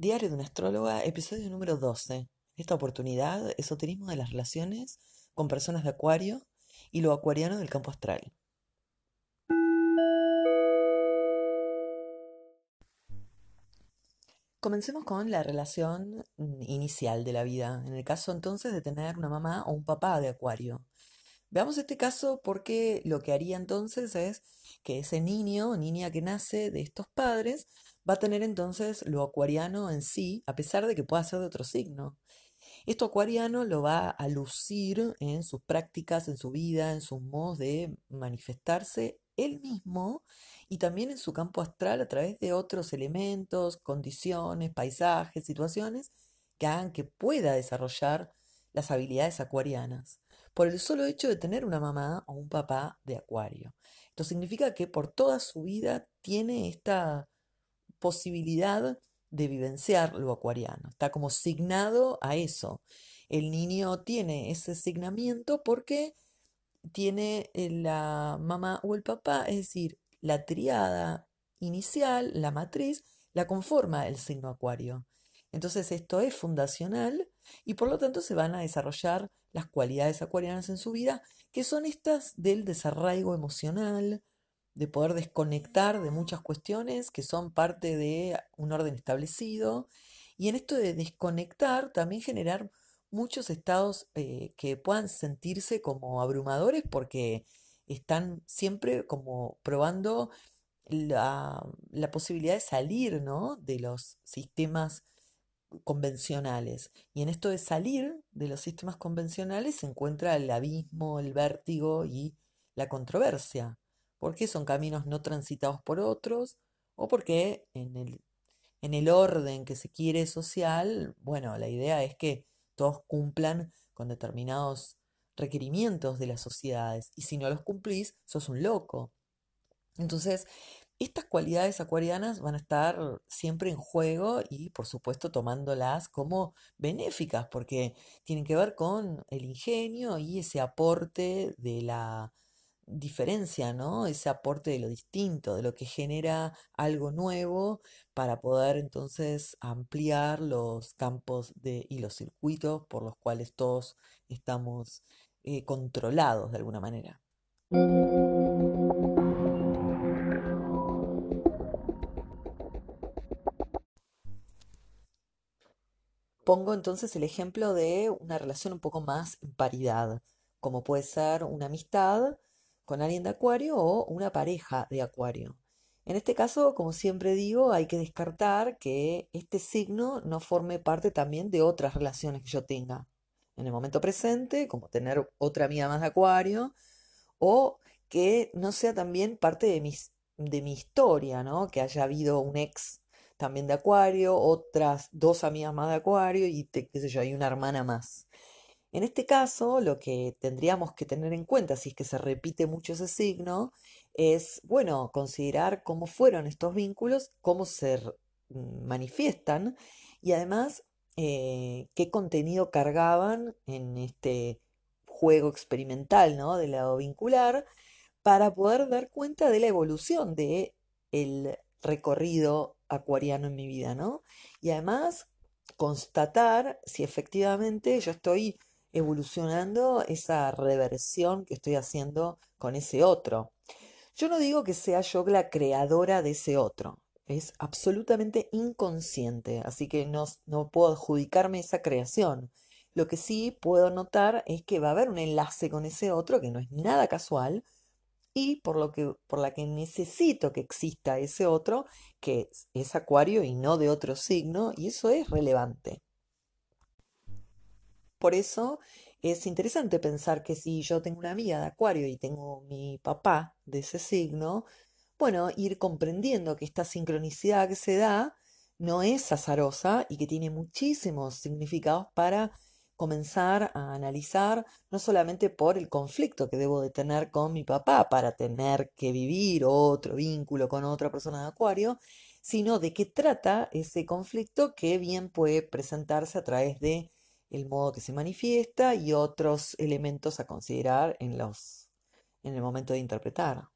Diario de una astróloga, episodio número 12. En esta oportunidad, esoterismo de las relaciones con personas de Acuario y lo acuariano del campo astral. Comencemos con la relación inicial de la vida, en el caso entonces de tener una mamá o un papá de Acuario. Veamos este caso porque lo que haría entonces es que ese niño o niña que nace de estos padres va a tener entonces lo acuariano en sí, a pesar de que pueda ser de otro signo. Esto acuariano lo va a lucir en sus prácticas, en su vida, en sus modos de manifestarse él mismo y también en su campo astral a través de otros elementos, condiciones, paisajes, situaciones que hagan que pueda desarrollar las habilidades acuarianas por el solo hecho de tener una mamá o un papá de acuario. Esto significa que por toda su vida tiene esta posibilidad de vivenciar lo acuariano. Está como signado a eso. El niño tiene ese signamiento porque tiene eh, la mamá o el papá, es decir, la triada inicial, la matriz, la conforma el signo acuario. Entonces esto es fundacional y por lo tanto se van a desarrollar las cualidades acuarianas en su vida, que son estas del desarraigo emocional, de poder desconectar de muchas cuestiones que son parte de un orden establecido. Y en esto de desconectar, también generar muchos estados eh, que puedan sentirse como abrumadores porque están siempre como probando la, la posibilidad de salir ¿no? de los sistemas convencionales. Y en esto de salir de los sistemas convencionales se encuentra el abismo, el vértigo y la controversia porque son caminos no transitados por otros o porque en el, en el orden que se quiere social, bueno, la idea es que todos cumplan con determinados requerimientos de las sociedades y si no los cumplís, sos un loco. Entonces, estas cualidades acuarianas van a estar siempre en juego y por supuesto tomándolas como benéficas porque tienen que ver con el ingenio y ese aporte de la diferencia, ¿no? Ese aporte de lo distinto, de lo que genera algo nuevo para poder entonces ampliar los campos de, y los circuitos por los cuales todos estamos eh, controlados de alguna manera. Pongo entonces el ejemplo de una relación un poco más en paridad, como puede ser una amistad con alguien de Acuario o una pareja de Acuario. En este caso, como siempre digo, hay que descartar que este signo no forme parte también de otras relaciones que yo tenga en el momento presente, como tener otra amiga más de Acuario, o que no sea también parte de, mis, de mi historia, ¿no? Que haya habido un ex también de Acuario, otras dos amigas más de Acuario y, qué sé yo, hay una hermana más. En este caso, lo que tendríamos que tener en cuenta, si es que se repite mucho ese signo, es, bueno, considerar cómo fueron estos vínculos, cómo se mm, manifiestan y además eh, qué contenido cargaban en este juego experimental, ¿no? Del lado vincular, para poder dar cuenta de la evolución de el recorrido acuariano en mi vida, ¿no? Y además constatar si efectivamente yo estoy evolucionando esa reversión que estoy haciendo con ese otro. Yo no digo que sea yo la creadora de ese otro, es absolutamente inconsciente, así que no, puedo adjudicarme esa creación. Lo que sí puedo notar es que va a haber un enlace con ese otro que no es nada casual y por lo que por la que necesito que exista ese otro que es acuario y no de otro signo y eso es relevante. Por eso es interesante pensar que si yo tengo una amiga de Acuario y tengo mi papá de ese signo, bueno, ir comprendiendo que esta sincronicidad que se da no es azarosa y que tiene muchísimos significados para comenzar a analizar, no solamente por el conflicto que debo de tener con mi papá para tener que vivir otro vínculo con otra persona de Acuario, sino de qué trata ese conflicto que bien puede presentarse a través de el modo que se manifiesta y otros elementos a considerar en, los, en el momento de interpretar.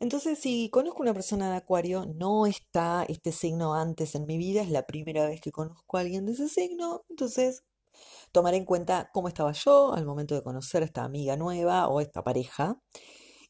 Entonces, si conozco una persona de Acuario, no está este signo antes en mi vida, es la primera vez que conozco a alguien de ese signo, entonces tomaré en cuenta cómo estaba yo al momento de conocer a esta amiga nueva o esta pareja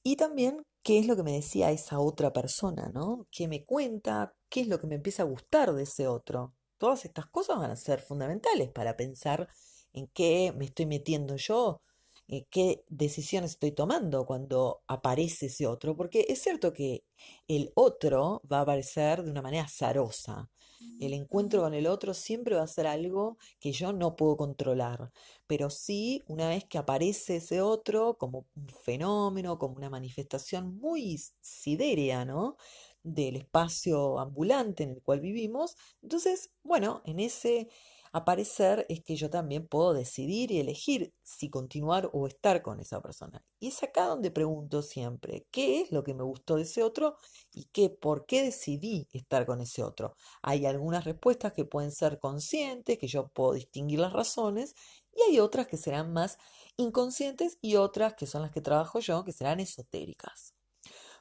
y también qué es lo que me decía esa otra persona, ¿no? ¿Qué me cuenta? ¿Qué es lo que me empieza a gustar de ese otro? Todas estas cosas van a ser fundamentales para pensar en qué me estoy metiendo yo, en qué decisiones estoy tomando cuando aparece ese otro, porque es cierto que el otro va a aparecer de una manera azarosa. El encuentro con el otro siempre va a ser algo que yo no puedo controlar, pero sí, una vez que aparece ese otro como un fenómeno, como una manifestación muy siderea, ¿no? del espacio ambulante en el cual vivimos, entonces, bueno, en ese aparecer es que yo también puedo decidir y elegir si continuar o estar con esa persona. Y es acá donde pregunto siempre, ¿qué es lo que me gustó de ese otro y qué, por qué decidí estar con ese otro? Hay algunas respuestas que pueden ser conscientes, que yo puedo distinguir las razones, y hay otras que serán más inconscientes y otras que son las que trabajo yo, que serán esotéricas.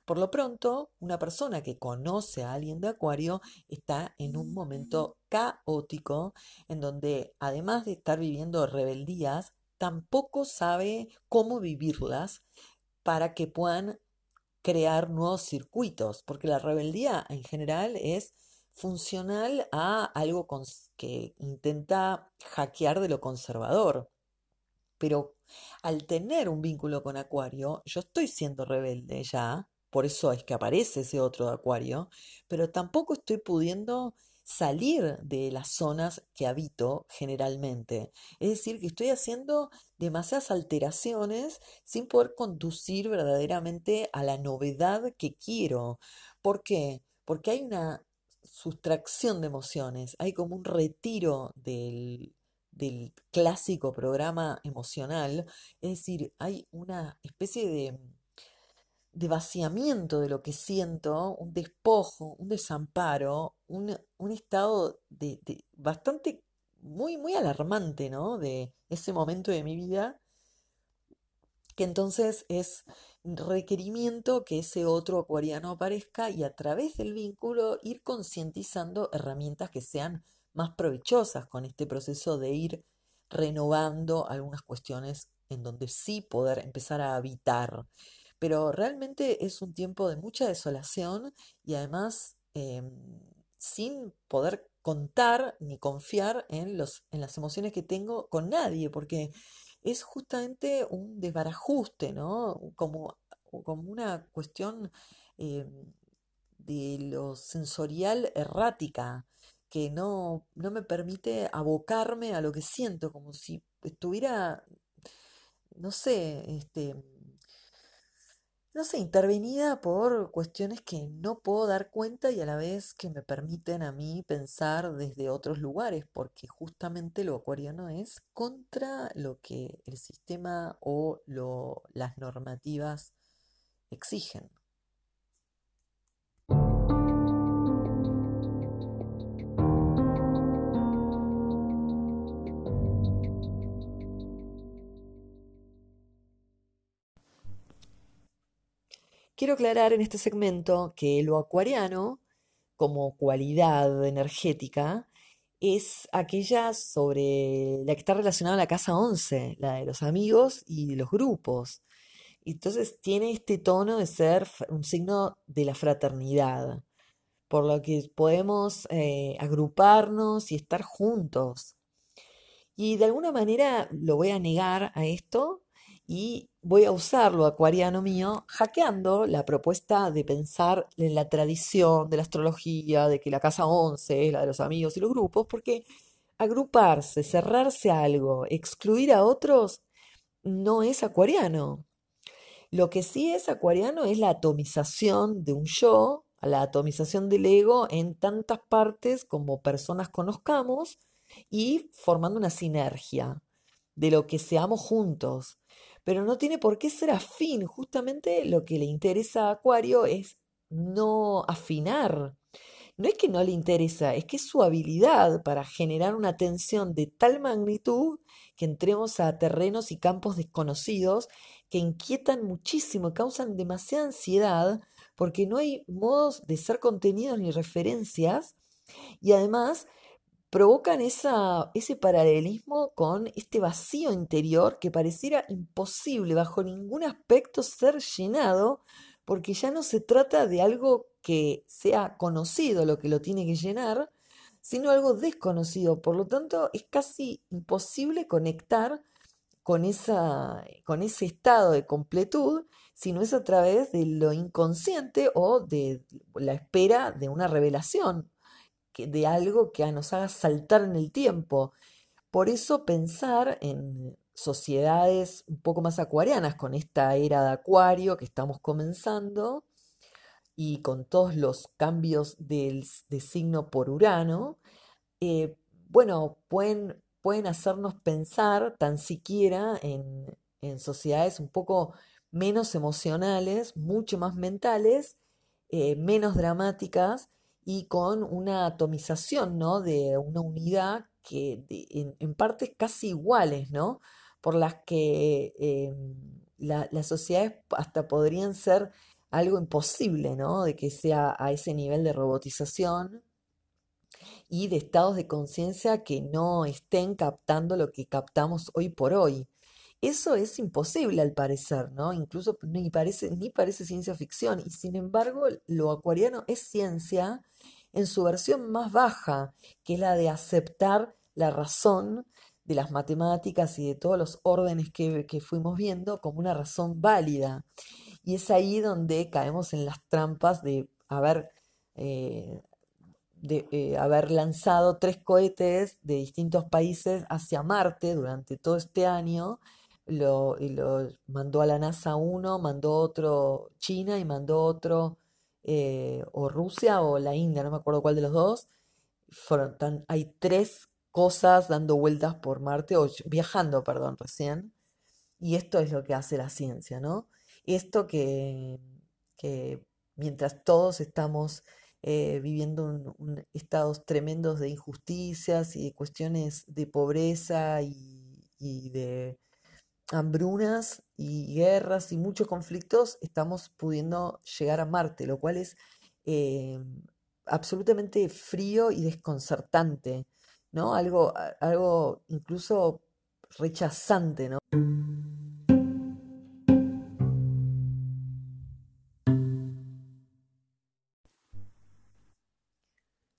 Por lo pronto, una persona que conoce a alguien de Acuario está en un momento caótico en donde, además de estar viviendo rebeldías, tampoco sabe cómo vivirlas para que puedan crear nuevos circuitos, porque la rebeldía en general es funcional a algo que intenta hackear de lo conservador. Pero al tener un vínculo con Acuario, yo estoy siendo rebelde ya, por eso es que aparece ese otro Acuario, pero tampoco estoy pudiendo salir de las zonas que habito generalmente. Es decir, que estoy haciendo demasiadas alteraciones sin poder conducir verdaderamente a la novedad que quiero. ¿Por qué? Porque hay una sustracción de emociones, hay como un retiro del, del clásico programa emocional, es decir, hay una especie de de vaciamiento de lo que siento, un despojo, un desamparo, un, estado de, bastante, muy, muy alarmante, ¿no? De ese momento de mi vida, que entonces es requerimiento que ese otro acuariano aparezca y a través del vínculo ir concientizando herramientas que sean más provechosas con este proceso de ir renovando algunas cuestiones en donde sí poder empezar a habitar pero realmente es un tiempo de mucha desolación y además em, sin poder contar ni confiar en, los, en las emociones que tengo con nadie, porque es justamente un desbarajuste, ¿no? Como, como una cuestión em, de lo sensorial errática, que no, no me permite abocarme a lo que siento, como si estuviera, no sé, este, no sé, intervenida por cuestiones que no puedo dar cuenta y a la vez que me permiten a mí pensar desde otros lugares, porque justamente lo acuariano es contra lo que el sistema o lo, las normativas exigen. Quiero aclarar en este segmento que lo acuariano, como cualidad energética, es aquella sobre la que está relacionada a la casa 11, la de los amigos y de los grupos. Entonces tiene este tono de ser un signo de la fraternidad, por lo que podemos eh, agruparnos y estar juntos. Y de alguna manera lo voy a negar a esto y voy a usarlo, acuariano mío, hackeando la propuesta de pensar en la tradición de la astrología, de que la casa 11 es la de los amigos y los grupos, porque agruparse, cerrarse a algo, excluir a otros, no es acuariano. Lo que sí es acuariano es la atomización de un yo, la atomización del ego en tantas partes como personas conozcamos y formando una sinergia de lo que seamos juntos pero no tiene por qué ser afín. Justamente lo que le interesa a Acuario es no afinar, no es que no le interesa, es que es su habilidad para generar una tensión de tal magnitud que entremos a terrenos y campos desconocidos que inquietan muchísimo, causan demasiada ansiedad, porque no hay modos de ser contenidos ni referencias, y además provocan ese paralelismo con este vacío interior que pareciera imposible bajo ningún aspecto ser llenado, porque ya no se trata de algo que sea conocido lo que lo tiene que llenar, sino algo desconocido. Por lo tanto, es casi imposible conectar con, esa, con ese estado de completud si no es a través de lo inconsciente o de la espera de una revelación de algo que nos haga saltar en el tiempo. Por eso pensar en sociedades un poco más acuarianas con esta era de acuario que estamos comenzando y con todos los cambios del, de signo por Urano, eh, bueno, pueden, pueden hacernos pensar tan siquiera en, en sociedades un poco menos emocionales, mucho más mentales, eh, menos dramáticas y con una atomización, ¿no? De una unidad que en, partes casi iguales, ¿no? Por las que em, las sociedades hasta podrían ser algo imposible, ¿no? De que sea a ese nivel de robotización y de estados de conciencia que no estén captando lo que captamos hoy por hoy. Eso es imposible al parecer, ¿no? Incluso ni parece, ni parece ciencia ficción. Y sin embargo, lo acuariano es ciencia en su versión más baja, que es la de aceptar la razón de las matemáticas y de todos los órdenes que, fuimos viendo como una razón válida. Y es ahí donde caemos en las trampas de haber, eh, de, eh, haber lanzado tres cohetes de distintos países hacia Marte durante todo este año lo, y lo mandó a la NASA uno, mandó otro China y mandó otro eh, o Rusia o la India, no me acuerdo cuál de los dos. Fueron tan, hay tres cosas dando vueltas por Marte, o viajando, perdón, recién. Y esto es lo que hace la ciencia, ¿no? Esto que, que mientras todos estamos eh, viviendo un, estados tremendos de injusticias y de cuestiones de pobreza y de hambrunas y guerras y muchos conflictos, estamos pudiendo llegar a Marte, lo cual es eh, absolutamente frío y desconcertante, ¿no? Algo, algo incluso rechazante, ¿no?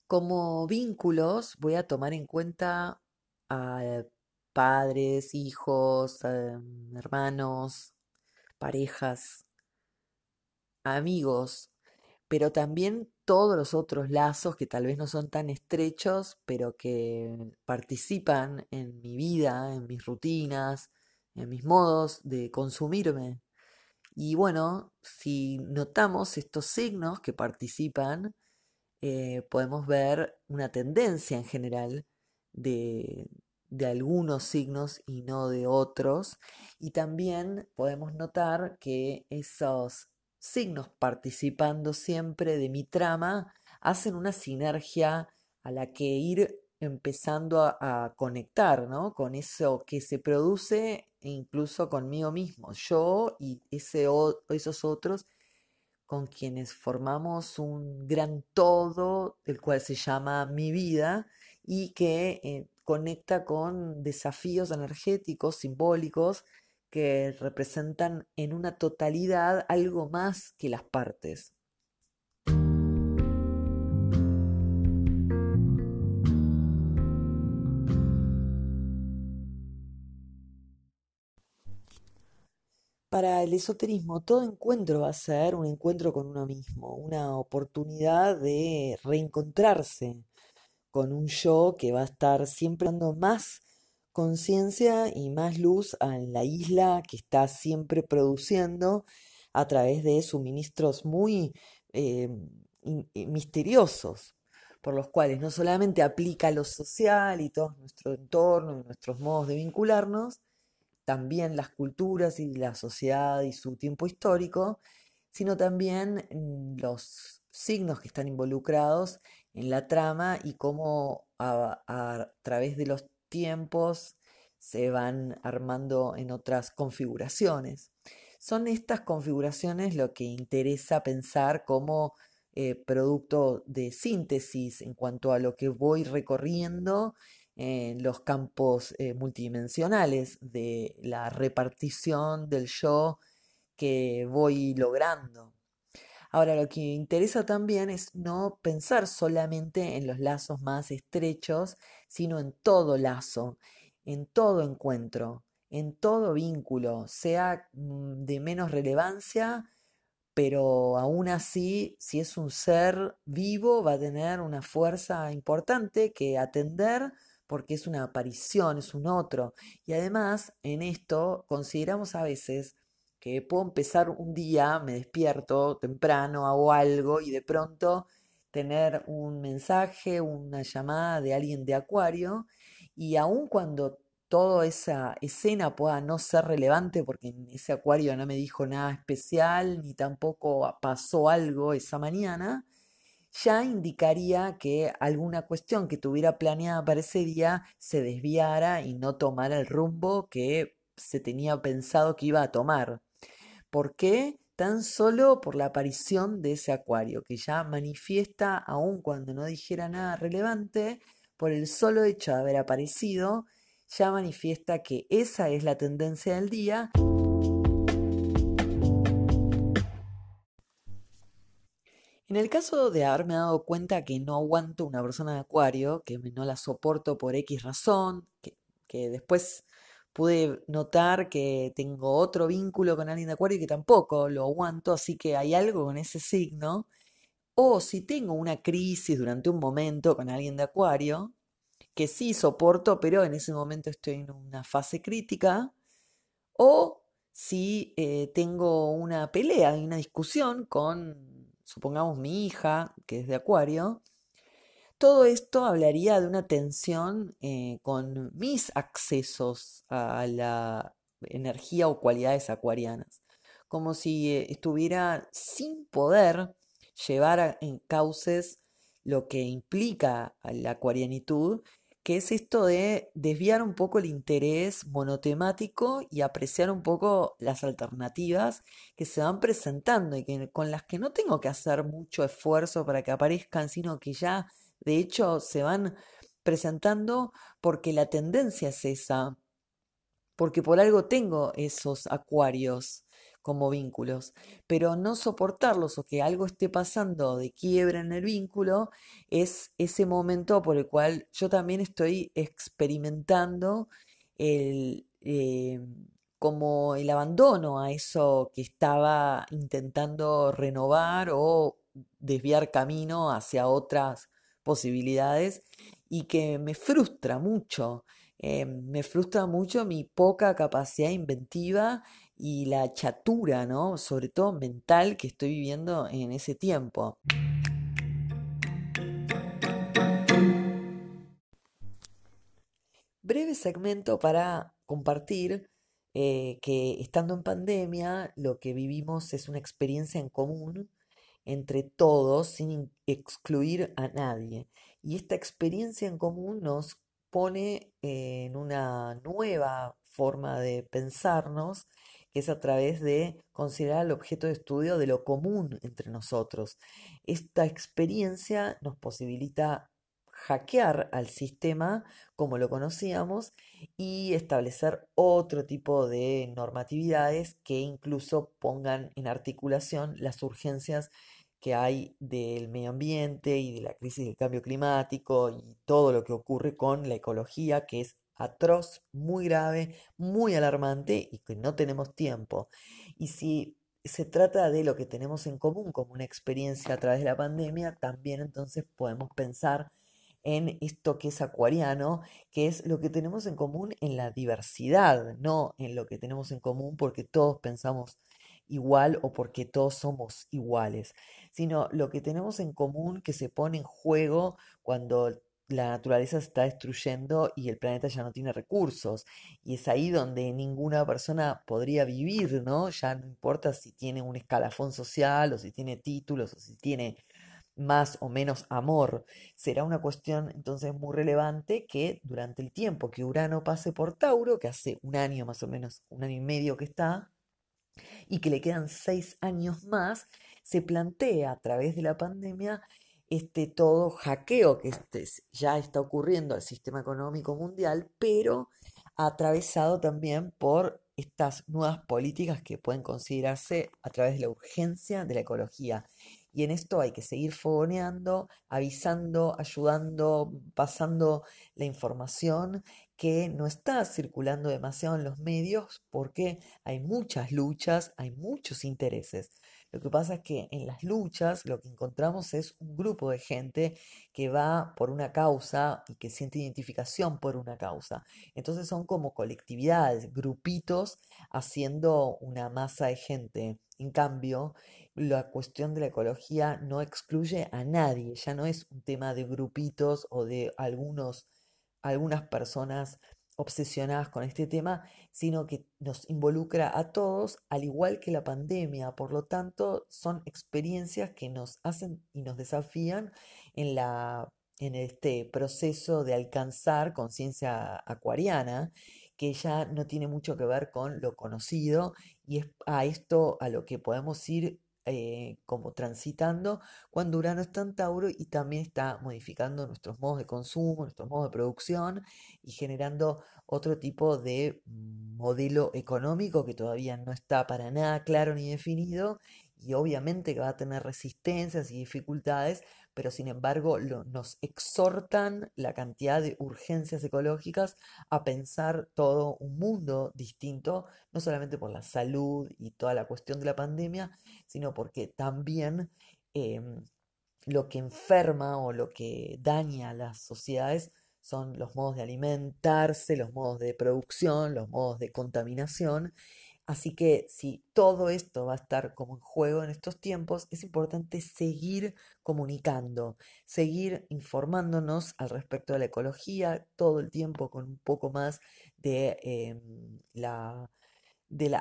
Como vínculos voy a tomar en cuenta a padres, hijos, em, hermanos, parejas, amigos, pero también todos los otros lazos que tal vez no son tan estrechos, pero que participan en mi vida, en mis rutinas, en mis modos de consumirme. Y bueno, si notamos estos signos que participan, eh, podemos ver una tendencia en general de, de algunos signos y no de otros. Y también podemos notar que esos signos participando siempre de mi trama hacen una sinergia a la que ir empezando a, conectar, ¿no? Con eso que se produce e incluso conmigo mismo, yo y ese, esos otros con quienes formamos un gran todo, el cual se llama mi vida, y que eh, conecta con desafíos energéticos, simbólicos, que representan en una totalidad algo más que las partes. Para el esoterismo, todo encuentro va a ser un encuentro con uno mismo, una oportunidad de reencontrarse con un yo que va a estar siempre dando más conciencia y más luz a la isla que está siempre produciendo a través de suministros muy eh, eh, misteriosos, por los cuales no solamente aplica lo social y todo nuestro entorno y nuestros modos de vincularnos, también las culturas y la sociedad y su tiempo histórico, sino también mm, los signos que están involucrados en la trama y cómo a, través de los tiempos se van armando en otras configuraciones. Son estas configuraciones lo que interesa pensar como eh, producto de síntesis en cuanto a lo que voy recorriendo en los campos eh, multidimensionales de la repartición del yo que voy logrando. Ahora, lo que interesa también es no pensar solamente en los lazos más estrechos, sino en todo lazo, en todo encuentro, en todo vínculo, sea mm, de menos relevancia, pero aún así, si es un ser vivo, va a tener una fuerza importante que atender porque es una aparición, es un otro. Y además, en esto consideramos a veces que puedo empezar un día, me despierto temprano, hago algo y de pronto tener un mensaje, una llamada de alguien de Acuario y aun cuando toda esa escena pueda no ser relevante porque en ese acuario no me dijo nada especial ni tampoco pasó algo esa mañana, ya indicaría que alguna cuestión que tuviera planeada para ese día se desviara y no tomara el rumbo que se tenía pensado que iba a tomar. ¿Por qué? Tan solo por la aparición de ese acuario, que ya manifiesta, aun cuando no dijera nada relevante, por el solo hecho de haber aparecido, ya manifiesta que esa es la tendencia del día. En el caso de haberme dado cuenta que no aguanto una persona de acuario, que no la soporto por X razón, que, después pude notar que tengo otro vínculo con alguien de acuario y que tampoco lo aguanto, así que hay algo con ese signo. O si tengo una crisis durante un momento con alguien de acuario, que sí soporto, pero en ese momento estoy en una fase crítica, o si eh, tengo una pelea y una discusión con, supongamos, mi hija, que es de Acuario, todo esto hablaría de una tensión eh, con mis accesos a la energía o cualidades acuarianas, como si eh, estuviera sin poder llevar en cauces lo que implica la acuarianitud que es esto de desviar un poco el interés monotemático y apreciar un poco las alternativas que se van presentando y que, con las que no tengo que hacer mucho esfuerzo para que aparezcan, sino que ya de hecho se van presentando porque la tendencia es esa, porque por algo tengo esos acuarios como vínculos, pero no soportarlos o que algo esté pasando de quiebra en el vínculo es ese momento por el cual yo también estoy experimentando el, eh, como el abandono a eso que estaba intentando renovar o desviar camino hacia otras posibilidades y que me frustra mucho. Eh, me frustra mucho mi poca capacidad inventiva y la chatura, ¿no? Sobre todo mental que estoy viviendo en ese tiempo. Breve segmento para compartir eh, que estando en pandemia lo que vivimos es una experiencia en común entre todos sin excluir a nadie. Y esta experiencia en común nos pone en una nueva forma de pensarnos que es a través de considerar el objeto de estudio de lo común entre nosotros. Esta experiencia nos posibilita hackear al sistema como lo conocíamos y establecer otro tipo de normatividades que incluso pongan en articulación las urgencias que hay del medio ambiente y de la crisis del cambio climático y todo lo que ocurre con la ecología, que es atroz, muy grave, muy alarmante y que no tenemos tiempo. Y si se trata de lo que tenemos en común como una experiencia a través de la pandemia, también entonces podemos pensar en esto que es acuariano, que es lo que tenemos en común en la diversidad, no en lo que tenemos en común porque todos pensamos igual o porque todos somos iguales, sino lo que tenemos en común que se pone en juego cuando la naturaleza se está destruyendo y el planeta ya no tiene recursos. Y es ahí donde ninguna persona podría vivir, ¿no? Ya no importa si tiene un escalafón social o si tiene títulos o si tiene más o menos amor. Será una cuestión entonces muy relevante que durante el tiempo que Urano pase por Tauro, que hace un año más o menos, un año y medio que está, y que le quedan seis años más, se plantea a través de la pandemia este todo hackeo que este, ya está ocurriendo al sistema económico mundial, pero atravesado también por estas nuevas políticas que pueden considerarse a través de la urgencia de la ecología. Y en esto hay que seguir fogoneando, avisando, ayudando, pasando la información que no está circulando demasiado en los medios porque hay muchas luchas, hay muchos intereses. Lo que pasa es que en las luchas lo que encontramos es un grupo de gente que va por una causa y que siente identificación por una causa. Entonces son como colectividades, grupitos haciendo una masa de gente. En cambio, la cuestión de la ecología no excluye a nadie, ya no es un tema de grupitos o de algunos, algunas personas obsesionadas con este tema, sino que nos involucra a todos, al igual que la pandemia. Por lo tanto, son experiencias que nos hacen y nos desafían en, la, en este proceso de alcanzar conciencia acuariana, que ya no tiene mucho que ver con lo conocido y es a esto a lo que podemos ir eh, como transitando cuando Urano está en Tauro y también está modificando nuestros modos de consumo, nuestros modos de producción y generando otro tipo de modelo económico que todavía no está para nada claro ni definido y obviamente que va a tener resistencias y dificultades, pero sin embargo nos exhortan la cantidad de urgencias ecológicas a pensar todo un mundo distinto, no solamente por la salud y toda la cuestión de la pandemia, sino porque también em, lo que enferma o lo que daña a las sociedades son los modos de alimentarse, los modos de producción, los modos de contaminación Así que si todo esto va a estar como en juego en estos tiempos, es importante seguir comunicando, seguir informándonos al respecto de la ecología todo el tiempo con un poco más de em, la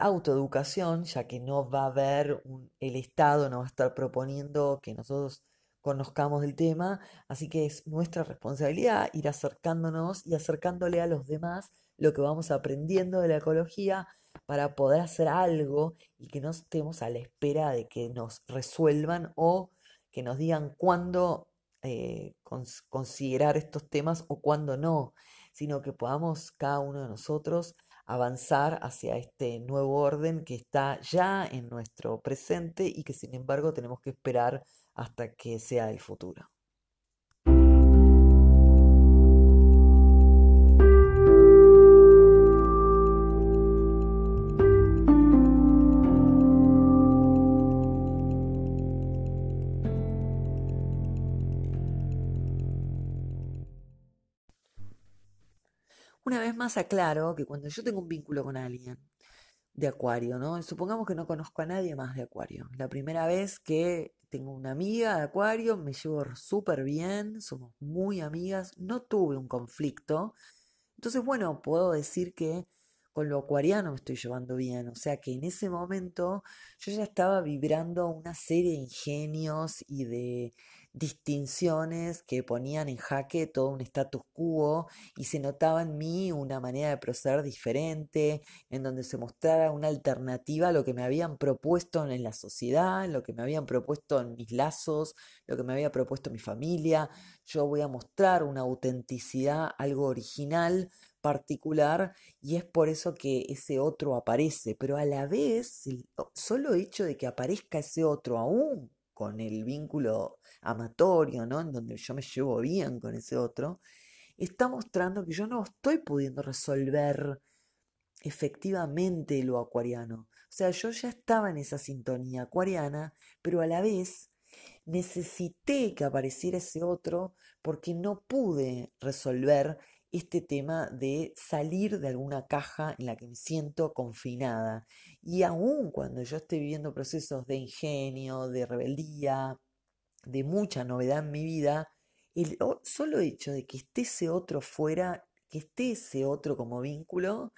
autoeducación, ya que no va a haber el Estado no va a estar proponiendo que nosotros conozcamos del tema, así que es nuestra responsabilidad ir acercándonos y acercándole a los demás lo que vamos aprendiendo de la ecología para poder hacer algo y que no estemos a la espera de que nos resuelvan o que nos digan cuándo eh, considerar estos temas o cuándo no, sino que podamos cada uno de nosotros avanzar hacia este nuevo orden que está ya en nuestro presente y que sin embargo tenemos que esperar hasta que sea el futuro. Una vez más aclaro que cuando yo tengo un vínculo con alguien de Acuario, ¿no? Supongamos que no conozco a nadie más de Acuario. La primera vez que tengo una amiga de Acuario, me llevo súper bien, somos muy amigas, no tuve un conflicto. Entonces, bueno, puedo decir que con lo acuariano me estoy llevando bien. O sea que en ese momento yo ya estaba vibrando una serie de ingenios y de distinciones que ponían en jaque todo un status quo y se notaba en mí una manera de proceder diferente, en donde se mostrara una alternativa a lo que me habían propuesto en la sociedad, lo que me habían propuesto en mis lazos, lo que me había propuesto mi familia. Yo voy a mostrar una autenticidad, algo original, particular, y es por eso que ese otro aparece, pero a la vez, el hecho de que aparezca ese otro aún con el vínculo amatorio, ¿no? En donde yo me llevo bien con ese otro, está mostrando que yo no estoy pudiendo resolver efectivamente lo acuariano. O sea, yo ya estaba en esa sintonía acuariana, pero a la vez necesité que apareciera ese otro porque no pude resolver este tema de salir de alguna caja en la que me siento confinada. Y aún cuando yo esté viviendo procesos de ingenio, de rebeldía, de mucha novedad en mi vida, el solo hecho de que esté ese otro fuera, que esté ese otro como vínculo,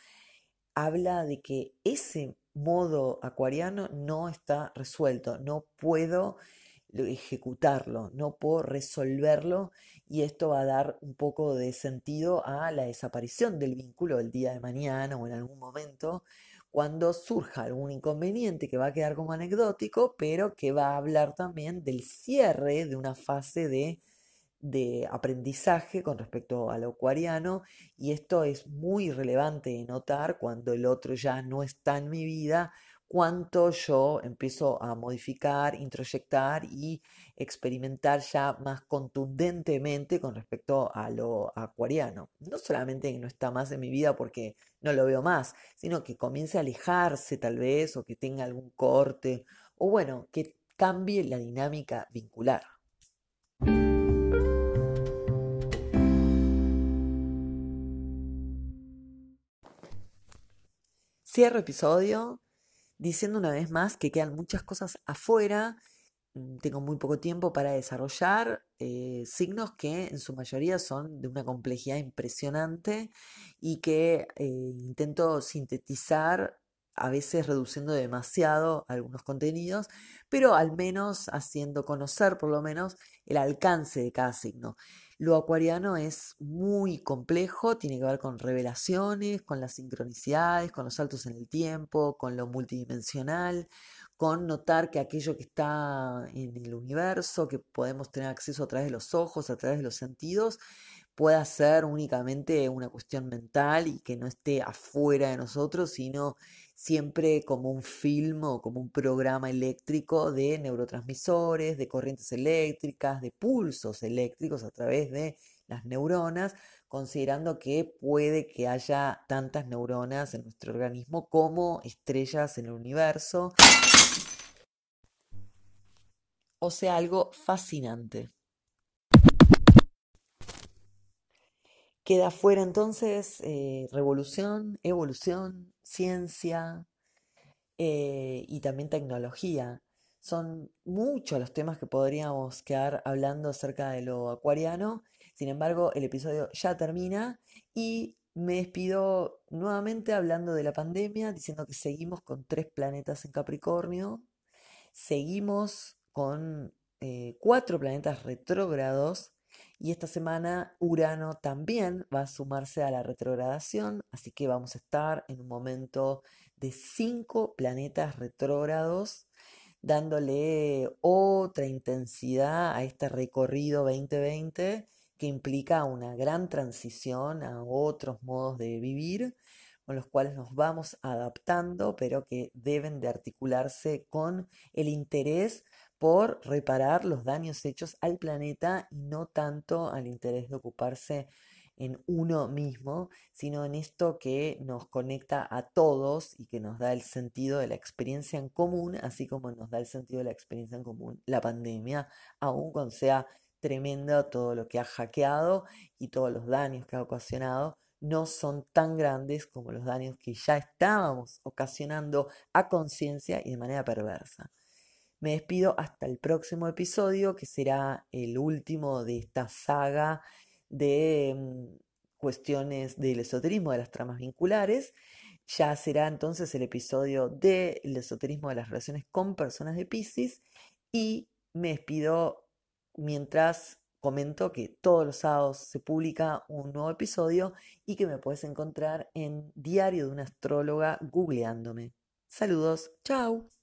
habla de que ese modo acuariano no está resuelto, no puedo ejecutarlo, no puedo resolverlo y esto va a dar un poco de sentido a la desaparición del vínculo el día de mañana o en algún momento cuando surja algún inconveniente que va a quedar como anecdótico, pero que va a hablar también del cierre de una fase de, de aprendizaje con respecto al acuariano y esto es muy relevante de notar cuando el otro ya no está en mi vida cuánto yo empiezo a modificar, introyectar y experimentar ya más contundentemente con respecto a lo acuariano. No solamente que no está más en mi vida porque no lo veo más, sino que comience a alejarse tal vez o que tenga algún corte o bueno, que cambie la dinámica vincular. Cierro episodio diciendo una vez más que quedan muchas cosas afuera, mm, tengo muy poco tiempo para desarrollar eh, signos que en su mayoría son de una complejidad impresionante y que eh, intento sintetizar a veces reduciendo demasiado algunos contenidos, pero al menos haciendo conocer por lo menos el alcance de cada signo. Lo acuariano es muy complejo, tiene que ver con revelaciones, con las sincronicidades, con los saltos en el tiempo, con lo multidimensional, con notar que aquello que está en el universo, que podemos tener acceso a través de los ojos, a través de los sentidos, pueda ser únicamente una cuestión mental y que no esté afuera de nosotros, sino siempre como un film o como un programa eléctrico de neurotransmisores, de corrientes eléctricas, de pulsos eléctricos a través de las neuronas, considerando que puede que haya tantas neuronas en nuestro organismo como estrellas en el universo. O sea, algo fascinante. Queda fuera entonces eh, revolución, evolución, ciencia eh, y también tecnología. Son muchos los temas que podríamos quedar hablando acerca de lo acuariano. Sin embargo, el episodio ya termina y me despido nuevamente hablando de la pandemia, diciendo que seguimos con tres planetas en Capricornio, seguimos con eh, cuatro planetas retrógrados y esta semana Urano también va a sumarse a la retrogradación, así que vamos a estar en un momento de cinco planetas retrógrados, dándole otra intensidad a este recorrido 2020 que implica una gran transición a otros modos de vivir con los cuales nos vamos adaptando, pero que deben de articularse con el interés por reparar los daños hechos al planeta y no tanto al interés de ocuparse en uno mismo, sino en esto que nos conecta a todos y que nos da el sentido de la experiencia en común, así como nos da el sentido de la experiencia en común la pandemia, aun cuando sea tremendo todo lo que ha hackeado y todos los daños que ha ocasionado, no son tan grandes como los daños que ya estábamos ocasionando a conciencia y de manera perversa. Me despido hasta el próximo episodio, que será el último de esta saga de mm, cuestiones del esoterismo de las tramas vinculares. Ya será entonces el episodio del esoterismo de las relaciones con personas de Pisces y me despido mientras comento que todos los sábados se publica un nuevo episodio y que me puedes encontrar en Diario de una astróloga googleándome. Saludos, chao.